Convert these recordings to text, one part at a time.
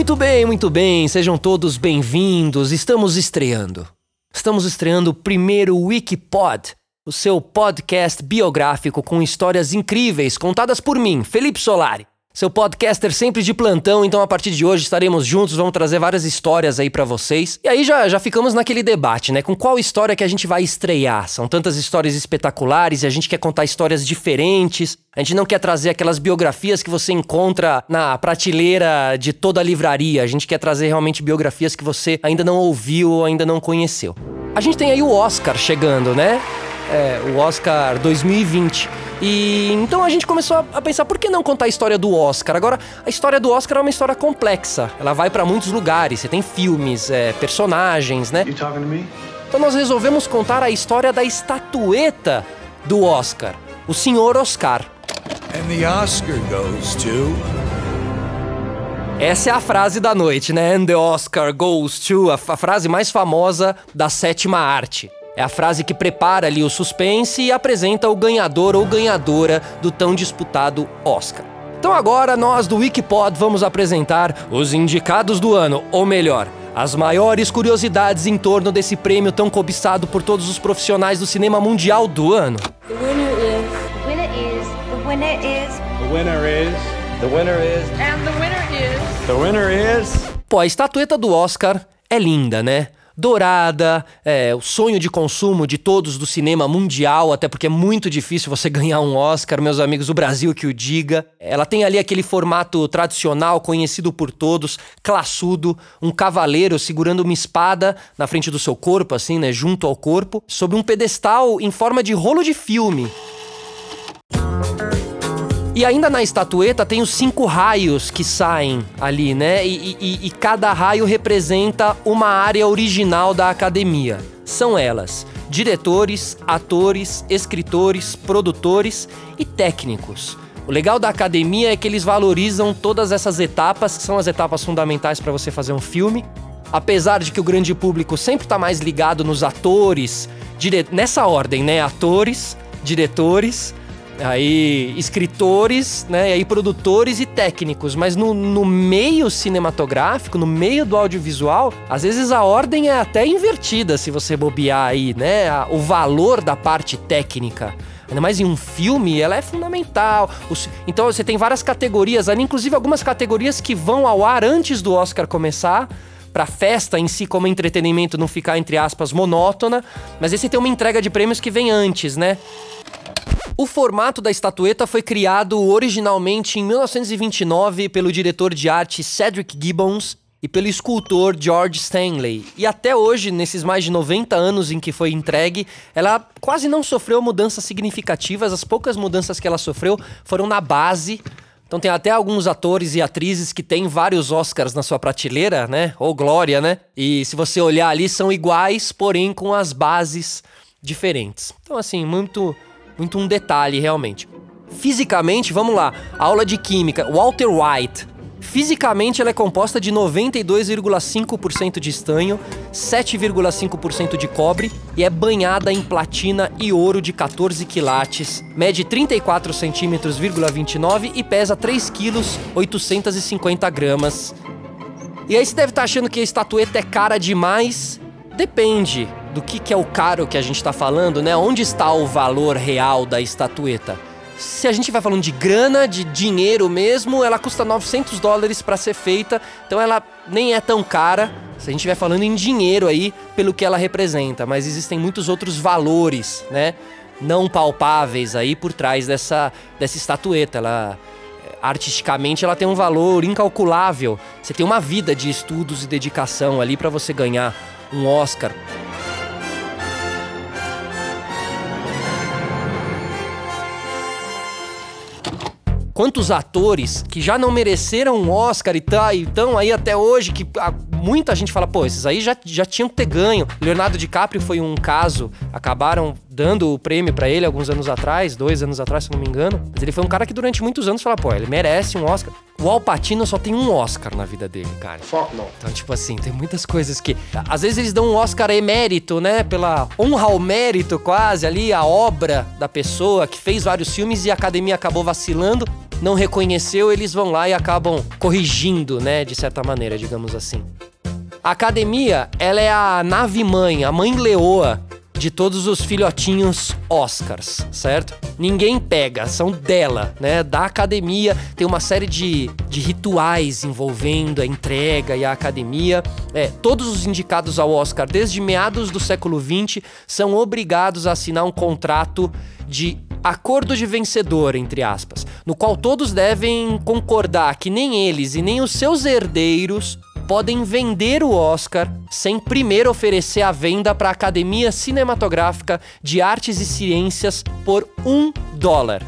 Muito bem, muito bem, sejam todos bem-vindos. Estamos estreando. Estamos estreando o primeiro Wikipod, o seu podcast biográfico com histórias incríveis contadas por mim, Felipe Solari. Seu podcaster sempre de plantão, então a partir de hoje estaremos juntos, vamos trazer várias histórias aí para vocês. E aí já, já ficamos naquele debate, né? Com qual história que a gente vai estrear? São tantas histórias espetaculares e a gente quer contar histórias diferentes. A gente não quer trazer aquelas biografias que você encontra na prateleira de toda a livraria. A gente quer trazer realmente biografias que você ainda não ouviu ou ainda não conheceu. A gente tem aí o Oscar chegando, né? É, o Oscar 2020. E então a gente começou a pensar por que não contar a história do Oscar? Agora, a história do Oscar é uma história complexa. Ela vai para muitos lugares. Você tem filmes, é, personagens, né? Então nós resolvemos contar a história da estatueta do Oscar, o Senhor Oscar. And the Oscar goes to. Essa é a frase da noite, né? And the Oscar goes to, a, a frase mais famosa da sétima arte. É a frase que prepara ali o suspense e apresenta o ganhador ou ganhadora do tão disputado Oscar. Então agora nós do Wikipod vamos apresentar os indicados do ano, ou melhor, as maiores curiosidades em torno desse prêmio tão cobiçado por todos os profissionais do cinema mundial do ano. The winner is. The winner is. The winner is. The winner is. The winner is. And the winner is. The winner is. Pô, a estatueta do Oscar é linda, né? Dourada, é, o sonho de consumo de todos do cinema mundial, até porque é muito difícil você ganhar um Oscar, meus amigos, o Brasil que o diga. Ela tem ali aquele formato tradicional, conhecido por todos, classudo, um cavaleiro segurando uma espada na frente do seu corpo, assim, né, junto ao corpo, sobre um pedestal em forma de rolo de filme. E ainda na estatueta tem os cinco raios que saem ali, né? E, e, e, cada raio representa uma área original da academia. São elas: diretores, atores, escritores, produtores e técnicos. O legal da academia é que eles valorizam todas essas etapas, que são as etapas fundamentais para você fazer um filme. Apesar de que o grande público sempre está mais ligado nos atores, dire... nessa ordem, né? Atores, diretores, aí escritores, né, e aí produtores e técnicos, mas no, no meio cinematográfico, no meio do audiovisual, às vezes a ordem é até invertida se você bobear aí, né, o valor da parte técnica. Ainda mais em um filme, ela é fundamental. Então você tem várias categorias ali, inclusive algumas categorias que vão ao ar antes do Oscar começar para a festa em si como entretenimento não ficar entre aspas monótona, mas esse tem uma entrega de prêmios que vem antes, né? O formato da estatueta foi criado originalmente em 1929 pelo diretor de arte Cedric Gibbons e pelo escultor George Stanley. E até hoje, nesses mais de 90 anos em que foi entregue, ela quase não sofreu mudanças significativas. As poucas mudanças que ela sofreu foram na base. Então tem até alguns atores e atrizes que têm vários Oscars na sua prateleira, né? Ou glória, né? E se você olhar ali, são iguais, porém com as bases diferentes. Então, assim, muito muito um detalhe realmente. Fisicamente, vamos lá, aula de química, Walter White. Fisicamente, ela é composta de 92,5% de estanho, 7,5% de cobre e é banhada em platina e ouro de 14 quilates. Mede 34 centímetros, 29 e pesa 3 quilos, 850 gramas. E aí você deve estar tá achando que a estatueta é cara demais. Depende do que, que é o caro que a gente está falando, né? Onde está o valor real da estatueta? Se a gente vai falando de grana, de dinheiro mesmo, ela custa 900 dólares para ser feita, então ela nem é tão cara. Se a gente vai falando em dinheiro aí, pelo que ela representa, mas existem muitos outros valores, né? Não palpáveis aí por trás dessa, dessa estatueta. Ela artisticamente ela tem um valor incalculável. Você tem uma vida de estudos e dedicação ali para você ganhar um Oscar. Quantos atores que já não mereceram um Oscar e tá, estão aí até hoje, que ah, muita gente fala, pô, esses aí já, já tinham que ter ganho. Leonardo DiCaprio foi um caso, acabaram dando o prêmio para ele alguns anos atrás, dois anos atrás, se não me engano. Mas ele foi um cara que durante muitos anos fala, pô, ele merece um Oscar. O Al Pacino só tem um Oscar na vida dele, cara. Fuck no. Então, tipo assim, tem muitas coisas que. Às vezes eles dão um Oscar emérito, né? Pela honra ao mérito, quase, ali, a obra da pessoa que fez vários filmes e a academia acabou vacilando. Não reconheceu, eles vão lá e acabam corrigindo, né, de certa maneira, digamos assim. A academia, ela é a nave mãe, a mãe leoa de todos os filhotinhos Oscars, certo? Ninguém pega, são dela, né? Da academia. Tem uma série de, de rituais envolvendo a entrega e a academia. É, todos os indicados ao Oscar desde meados do século XX são obrigados a assinar um contrato de acordo de vencedor, entre aspas, no qual todos devem concordar que nem eles e nem os seus herdeiros podem vender o Oscar sem primeiro oferecer a venda para a Academia Cinematográfica de Artes e Ciências por um dólar,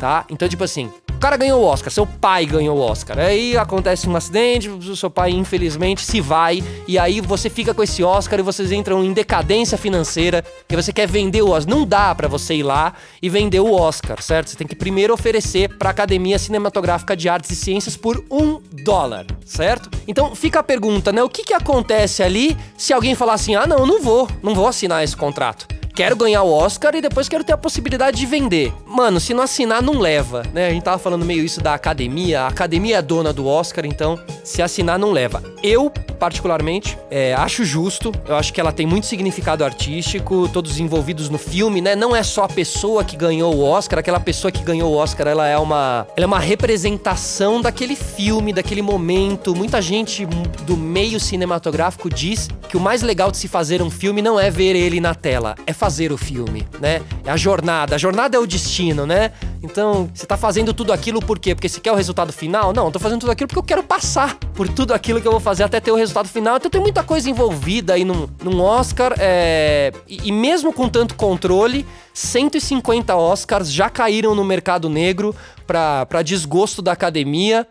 tá? Então, tipo assim, cara ganhou o Oscar, seu pai ganhou o Oscar. Aí acontece um acidente, o seu pai infelizmente se vai, e aí você fica com esse Oscar e vocês entram em decadência financeira, e você quer vender o Oscar. Não dá para você ir lá e vender o Oscar, certo? Você tem que primeiro oferecer para a Academia Cinematográfica de Artes e Ciências por um dólar, certo? Então fica a pergunta, né? O que, que acontece ali se alguém falar assim: ah, não, não vou, não vou assinar esse contrato? Quero ganhar o Oscar e depois quero ter a possibilidade de vender. Mano, se não assinar, não leva, né? A gente tava falando meio isso da academia. A academia é dona do Oscar, então se assinar, não leva. Eu, particularmente, é, acho justo. Eu acho que ela tem muito significado artístico, todos envolvidos no filme, né? Não é só a pessoa que ganhou o Oscar, aquela pessoa que ganhou o Oscar, ela é uma, ela é uma representação daquele filme, daquele momento. Muita gente do meio cinematográfico diz que o mais legal de se fazer um filme não é ver ele na tela, é fazer o filme, né? É a jornada. A jornada é o destino, né? Então, você tá fazendo tudo aquilo por quê? Porque você quer o resultado final? Não, eu tô fazendo tudo aquilo porque eu quero passar por tudo aquilo que eu vou fazer até ter o resultado final. Então tem muita coisa envolvida aí num, num Oscar. É... E, e mesmo com tanto controle, 150 Oscars já caíram no mercado negro para desgosto da academia.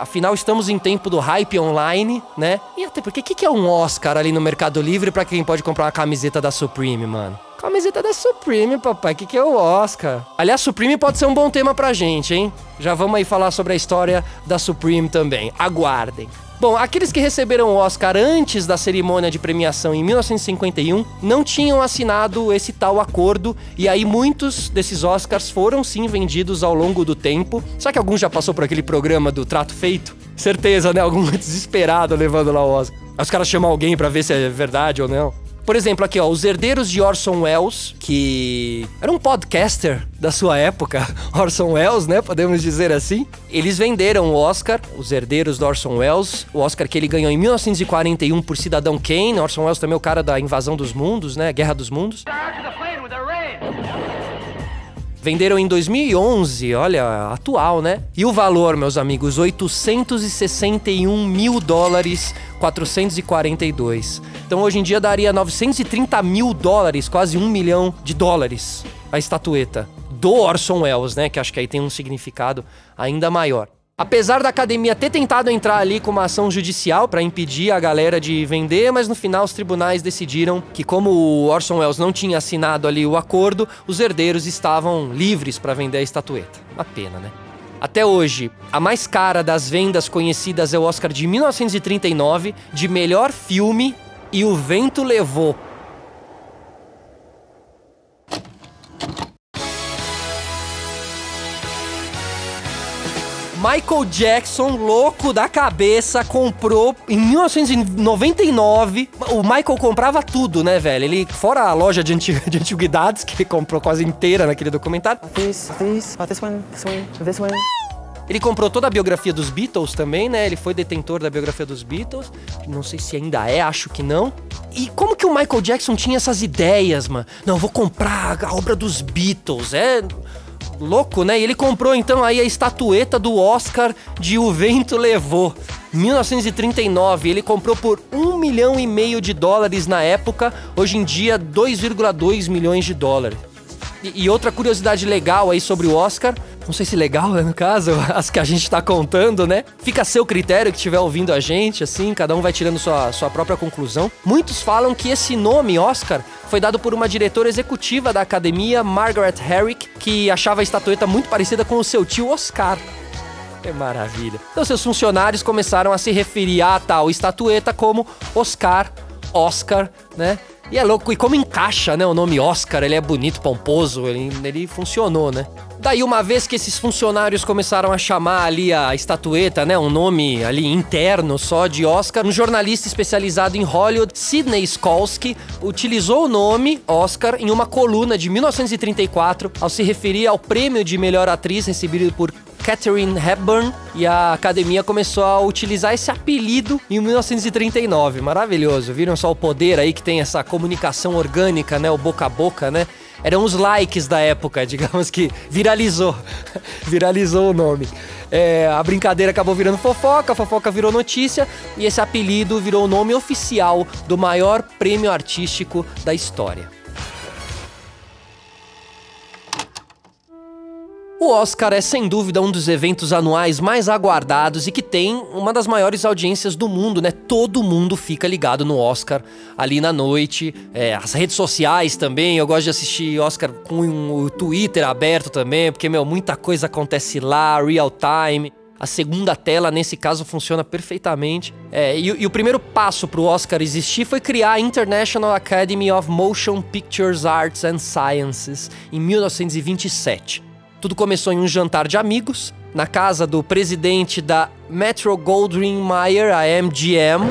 Afinal, estamos em tempo do hype online, né? E até porque, o que, é um Oscar ali no Mercado Livre para quem pode comprar uma camiseta da Supreme, mano? Camiseta da Supreme, papai. O que, que é o Oscar? Aliás, Supreme pode ser um bom tema pra gente, hein? Já vamos aí falar sobre a história da Supreme também. Aguardem. Bom, aqueles que receberam o Oscar antes da cerimônia de premiação em 1951 não tinham assinado esse tal acordo e aí muitos desses Oscars foram sim vendidos ao longo do tempo. Será que algum já passou por aquele programa do Trato Feito? Certeza, né? Algum desesperado levando lá o Oscar. Aí os caras chamam alguém para ver se é verdade ou não. Por exemplo, aqui, ó, Os Herdeiros de Orson Welles, que era um podcaster da sua época, Orson Welles, né? Podemos dizer assim. Eles venderam o Oscar, Os Herdeiros de Orson Welles, o Oscar que ele ganhou em 1941 por Cidadão Kane. Orson Welles também é o cara da Invasão dos Mundos, né? Guerra dos Mundos. Venderam em 2011, olha, atual, né? E o valor, meus amigos, 861 mil dólares, 442. Então hoje em dia daria 930 mil dólares, quase um milhão de dólares, a estatueta do Orson Welles, né? Que acho que aí tem um significado ainda maior. Apesar da academia ter tentado entrar ali com uma ação judicial para impedir a galera de vender, mas no final os tribunais decidiram que, como o Orson Welles não tinha assinado ali o acordo, os herdeiros estavam livres para vender a estatueta. Uma pena, né? Até hoje, a mais cara das vendas conhecidas é o Oscar de 1939 de melhor filme e O Vento Levou, Michael Jackson, louco da cabeça, comprou em 1999. O Michael comprava tudo, né, velho? Ele, fora a loja de, antig de antiguidades, que ele comprou quase inteira naquele documentário. This, this, oh, this one, this one, this one. Ele comprou toda a biografia dos Beatles também, né? Ele foi detentor da biografia dos Beatles. Não sei se ainda é, acho que não. E como que o Michael Jackson tinha essas ideias, mano? Não, vou comprar a obra dos Beatles. É louco, né? E ele comprou então aí a estatueta do Oscar de O Vento Levou. 1939, ele comprou por um milhão e meio de dólares na época, hoje em dia 2,2 milhões de dólares. E, outra curiosidade legal aí sobre o Oscar, não sei se legal, né, no caso, as que a gente tá contando, né? Fica a seu critério que estiver ouvindo a gente, assim, cada um vai tirando sua, sua própria conclusão. Muitos falam que esse nome, Oscar, foi dado por uma diretora executiva da academia, Margaret Herrick, que achava a estatueta muito parecida com o seu tio Oscar. Que maravilha. Então seus funcionários começaram a se referir à tal estatueta como Oscar, Oscar, né? E é louco, e como encaixa, né? O nome Oscar, ele é bonito, pomposo, ele, ele funcionou, né? Daí, uma vez que esses funcionários começaram a chamar ali a estatueta, né? Um nome ali interno só de Oscar, um jornalista especializado em Hollywood, Sidney Skolsky, utilizou o nome Oscar em uma coluna de 1934 ao se referir ao prêmio de melhor atriz recebido por Catherine Hepburn e a academia começou a utilizar esse apelido em 1939. Maravilhoso. Viram só o poder aí que tem essa comunicação orgânica, né? O boca a boca, né? Eram os likes da época, digamos que viralizou. viralizou o nome. É, a brincadeira acabou virando fofoca, a fofoca virou notícia e esse apelido virou o nome oficial do maior prêmio artístico da história. O Oscar é sem dúvida um dos eventos anuais mais aguardados e que tem uma das maiores audiências do mundo, né? Todo mundo fica ligado no Oscar ali na noite. É, as redes sociais também, eu gosto de assistir Oscar com o Twitter aberto também, porque, meu, muita coisa acontece lá, real time. A segunda tela, nesse caso, funciona perfeitamente. É, e, e, o primeiro passo para o Oscar existir foi criar a International Academy of Motion Pictures Arts and Sciences em 1927. Tudo começou em um jantar de amigos, na casa do presidente da Metro Goldwyn Mayer, a MGM.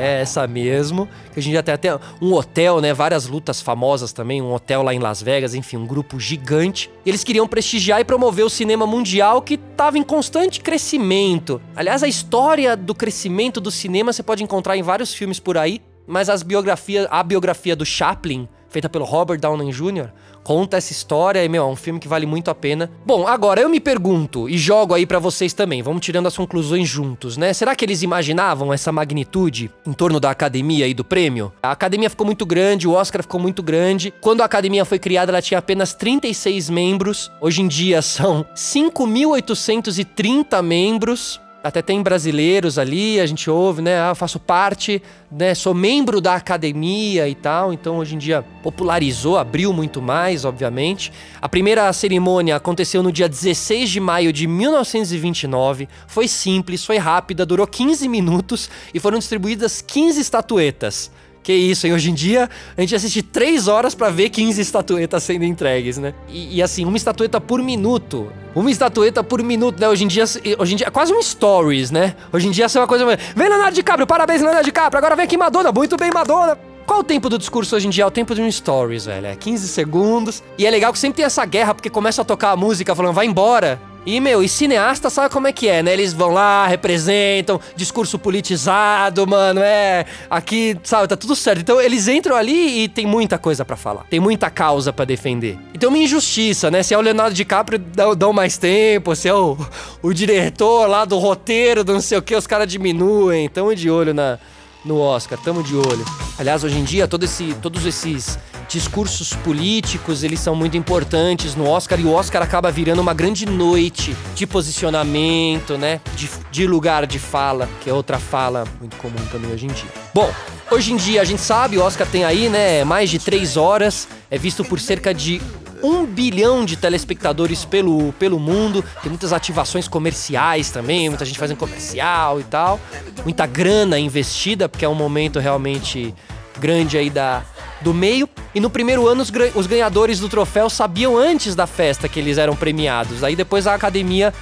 É, essa mesmo. A gente até tem um hotel, né? Várias lutas famosas também, um hotel lá em Las Vegas, enfim, um grupo gigante. Eles queriam prestigiar e promover o cinema mundial que estava em constante crescimento. Aliás, a história do crescimento do cinema você pode encontrar em vários filmes por aí, mas as biografias, a biografia do Chaplin, feita pelo Robert Downey Jr., conta essa história e, meu, é um filme que vale muito a pena. Bom, agora eu me pergunto e jogo aí para vocês também, vamos tirando as conclusões juntos, né? Será que eles imaginavam essa magnitude em torno da academia e do prêmio? A academia ficou muito grande, o Oscar ficou muito grande. Quando a academia foi criada, ela tinha apenas 36 membros. Hoje em dia são 5.830 membros. Até tem brasileiros ali, a gente ouve, né? Ah, faço parte, né? Sou membro da academia e tal. Então, hoje em dia, popularizou, abriu muito mais, obviamente. A primeira cerimônia aconteceu no dia 16 de maio de 1929. Foi simples, foi rápida, durou 15 minutos e foram distribuídas 15 estatuetas. Que isso, hein? Hoje em dia, a gente assiste 3 horas para ver 15 estatuetas sendo entregues, né? E, e, assim, uma estatueta por minuto. Uma estatueta por minuto, né? Hoje em dia, hoje em dia é quase um stories, né? Hoje em dia, é uma coisa... Vem Leonardo DiCaprio, parabéns Leonardo DiCaprio, agora vem aqui Madonna, muito bem Madonna. Qual o tempo do discurso hoje em dia? É o tempo de um stories, velho. É 15 segundos. E é legal que sempre tem essa guerra, porque começa a tocar a música falando, vai embora. E, meu, e cineasta sabe como é que é, né? Eles vão lá, representam, discurso politizado, mano, é. Aqui, sabe, tá tudo certo. Então eles entram ali e tem muita coisa para falar. Tem muita causa para defender. Então uma injustiça, né? Se é o Leonardo DiCaprio, dão, dão mais tempo. Se é o, o diretor lá do roteiro, do não sei o que, os caras diminuem. Tamo de olho na, no Oscar, tamo de olho. Aliás, hoje em dia, todo esse, todos esses discursos políticos, eles são muito importantes no Oscar e o Oscar acaba virando uma grande noite de posicionamento, né? De, de lugar de fala, que é outra fala muito comum também hoje em dia. Bom, hoje em dia a gente sabe, o Oscar tem aí, né, mais de três horas, é visto por cerca de um bilhão de telespectadores pelo, pelo mundo. Tem muitas ativações comerciais também, muita gente fazendo comercial e tal. Muita grana investida, porque é um momento realmente grande aí da, do meio. E no primeiro ano, os, os ganhadores do troféu sabiam antes da festa que eles eram premiados. Aí depois a academia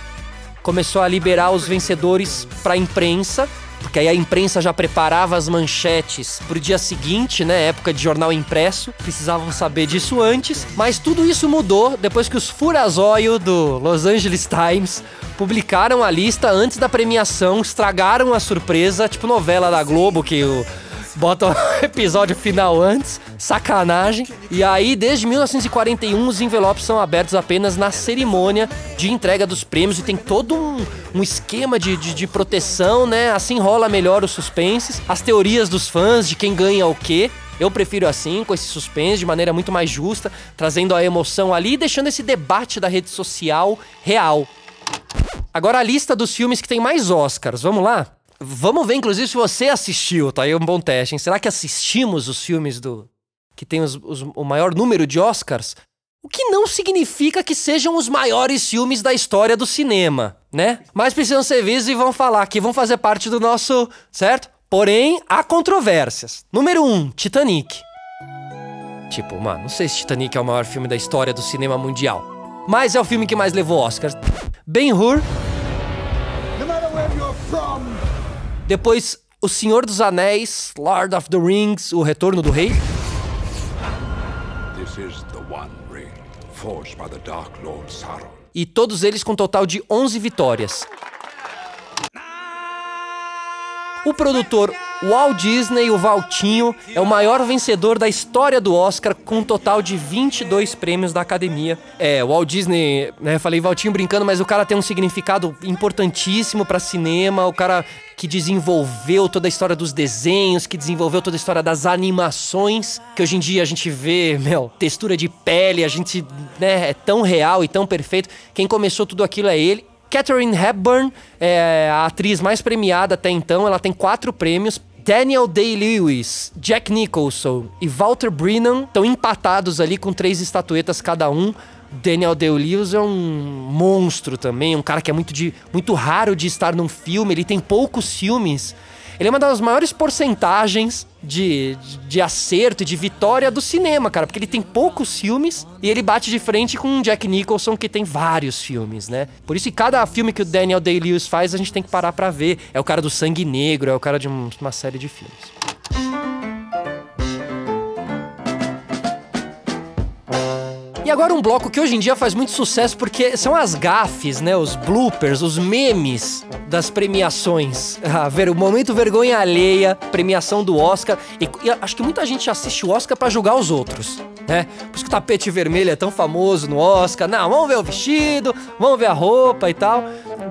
começou a liberar os vencedores para a imprensa. Porque aí a imprensa já preparava as manchetes pro dia seguinte, né? Época de jornal impresso. Precisavam saber disso antes. Mas tudo isso mudou depois que os Furazóio do Los Angeles Times publicaram a lista antes da premiação, estragaram a surpresa, tipo novela da Globo que o bota o episódio final antes, sacanagem. E aí, desde 1941, os envelopes são abertos apenas na cerimônia de entrega dos prêmios e tem todo um, um esquema de, de, de, proteção, né? Assim rola melhor os suspenses, as teorias dos fãs de quem ganha o quê. Eu prefiro assim, com esse suspense, de maneira muito mais justa, trazendo a emoção ali e deixando esse debate da rede social real. Agora a lista dos filmes que tem mais Oscars, vamos lá? Vamos ver, inclusive, se você assistiu, tá aí um bom teste, hein? Será que assistimos os filmes do. que tem os, os, o maior número de Oscars? O que não significa que sejam os maiores filmes da história do cinema, né? Mas precisam ser vistos e vão falar que vão fazer parte do nosso. certo? Porém, há controvérsias. Número 1, um, Titanic. Tipo, mano, não sei se Titanic é o maior filme da história do cinema mundial. Mas é o filme que mais levou Oscars. Ben-Hur. Depois, O Senhor dos Anéis, Lord of the Rings, O Retorno do Rei. This is the One Ring, forged by the Dark Lord Sauron. E todos eles com um total de 11 vitórias. O produtor Walt Disney, o Valtinho, é o maior vencedor da história do Oscar, com um total de 22 prêmios da academia. É, Walt Disney, né, falei Valtinho brincando, mas o cara tem um significado importantíssimo para cinema, o cara que desenvolveu toda a história dos desenhos, que desenvolveu toda a história das animações, que hoje em dia a gente vê, meu, textura de pele, a gente, né, é tão real e tão perfeito. Quem começou tudo aquilo é ele. Catherine Hepburn é a atriz mais premiada até então, ela tem quatro prêmios. Daniel Day-Lewis, Jack Nicholson e Walter Brennan estão empatados ali com três estatuetas cada um. Daniel Day-Lewis é um monstro também, um cara que é muito, de, muito raro de estar num filme, ele tem poucos filmes. Ele é uma das maiores porcentagens de, de, de acerto e de vitória do cinema, cara, porque ele tem poucos filmes e ele bate de frente com o Jack Nicholson, que tem vários filmes, né? Por isso, que cada filme que o Daniel Day-Lewis faz, a gente tem que parar pra ver. É o cara do Sangue Negro, é o cara de um, uma série de filmes. E agora um bloco que hoje em dia faz muito sucesso porque são as gafes, né? Os bloopers, os memes das premiações. Ah, ver, o momento vergonha alheia, premiação do Oscar. E, e acho que muita gente assiste o Oscar para julgar os outros, né? Por isso que o tapete vermelho é tão famoso no Oscar. Não, vamos ver o vestido, vamos ver a roupa e tal.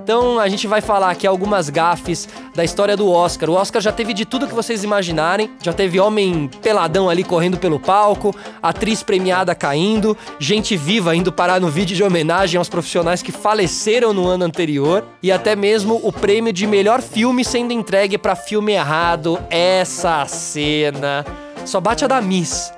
Então a gente vai falar aqui algumas gafes da história do Oscar. O Oscar já teve de tudo que vocês imaginarem. Já teve homem peladão ali correndo pelo palco, atriz premiada caindo, gente viva indo parar no vídeo de homenagem aos profissionais que faleceram no ano anterior e até mesmo o prêmio de melhor filme sendo entregue para filme errado. Essa cena só bate a da Miss.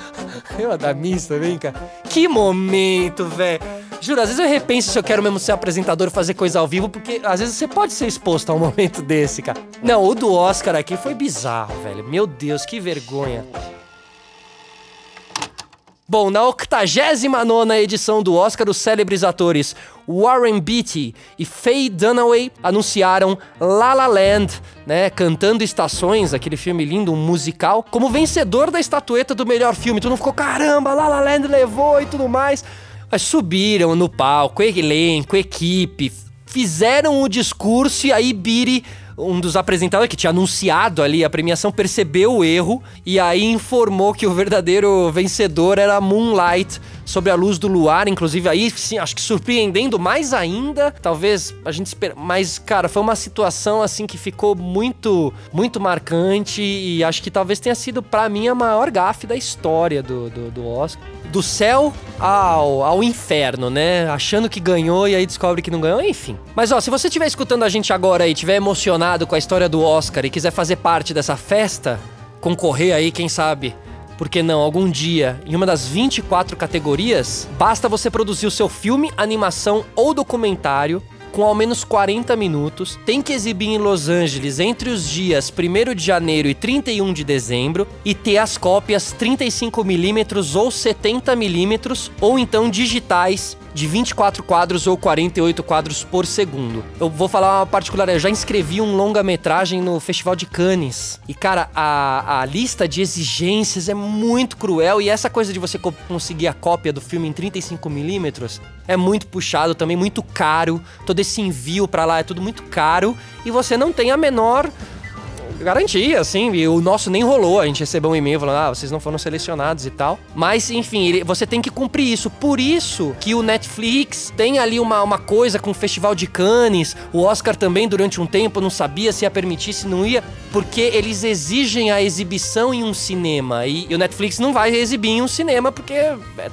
Eu a da Miss também, cara. Que momento, velho. Juro, às vezes eu repenso se eu quero mesmo ser apresentador e fazer coisa ao vivo, porque às vezes você pode ser exposto a um momento desse, cara. Não, o do Oscar aqui foi bizarro, velho. Meu Deus, que vergonha. Bom, na 89 edição do Oscar, os célebres atores Warren Beatty e Faye Dunaway anunciaram La La Land, né, cantando Estações, aquele filme lindo, um musical, como vencedor da estatueta do melhor filme. Tu não ficou, caramba, La La Land levou e tudo mais. Subiram no palco, elenco, equipe, fizeram o discurso e aí Beatty um dos apresentadores que tinha anunciado ali a premiação percebeu o erro e aí informou que o verdadeiro vencedor era Moonlight sobre a luz do luar, inclusive aí sim, acho que surpreendendo mais ainda, talvez a gente espera, mas cara, foi uma situação assim que ficou muito muito marcante e acho que talvez tenha sido para mim a maior gafe da história do, do, do Oscar. Do céu ao, ao inferno, né? Achando que ganhou e aí descobre que não ganhou, enfim. Mas ó, se você estiver escutando a gente agora e estiver emocionado com a história do Oscar e quiser fazer parte dessa festa, concorrer aí, quem sabe, por que não, algum dia, em uma das 24 categorias, basta você produzir o seu filme, animação ou documentário com ao menos 40 minutos, tem que exibir em Los Angeles entre os dias 1 de janeiro e 31 de dezembro e ter as cópias 35mm ou 70mm ou então digitais de 24 quadros ou 48 quadros por segundo. Eu vou falar uma particular, eu já inscrevi um longa-metragem no Festival de Cannes. E cara, a, a lista de exigências é muito cruel e essa coisa de você co conseguir a cópia do filme em 35 milímetros é muito puxado também, muito caro. Todo esse envio para lá é tudo muito caro e você não tem a menor garantia, assim. E o nosso nem rolou. A gente recebeu um e-mail falando, ah, vocês não foram selecionados e tal. Mas, enfim, ele, você tem que cumprir isso. Por isso que o Netflix tem ali uma, uma coisa com o Festival de Cannes. O Oscar também, durante um tempo, não sabia se ia permitir, se não ia. Porque eles exigem a exibição em um cinema. E, e o Netflix não vai exibir em um cinema porque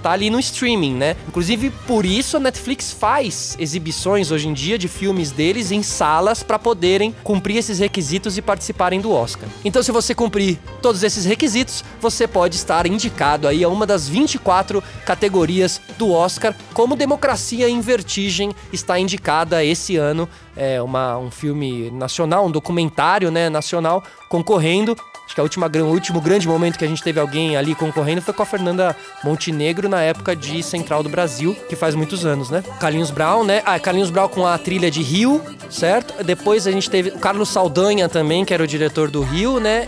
tá ali no streaming, né? Inclusive, por isso a Netflix faz exibições hoje em dia de filmes deles em salas para poderem cumprir esses requisitos e participarem do Oscar. Então, se você cumprir todos esses requisitos, você pode estar indicado aí a uma das 24 categorias do Oscar, como Democracia em Vertigem está indicada esse ano. É uma, um filme nacional, um documentário né, nacional concorrendo. Acho que a última, o último grande momento que a gente teve alguém ali concorrendo foi com a Fernanda Montenegro na época de Central do Brasil, que faz muitos anos, né? Carlinhos Brown, né? Ah, Carlinhos Brown com a trilha de Rio, certo? Depois a gente teve o Carlos Saldanha também, que era o diretor do Rio, né?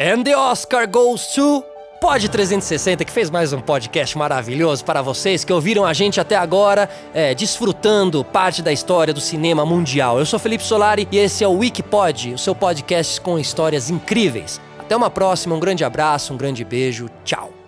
And the Oscar goes to Pod 360, que fez mais um podcast maravilhoso para vocês que ouviram a gente até agora, é, desfrutando parte da história do cinema mundial. Eu sou Felipe Solari e esse é o Wikipod, o seu podcast com histórias incríveis. Até uma próxima, um grande abraço, um grande beijo, tchau.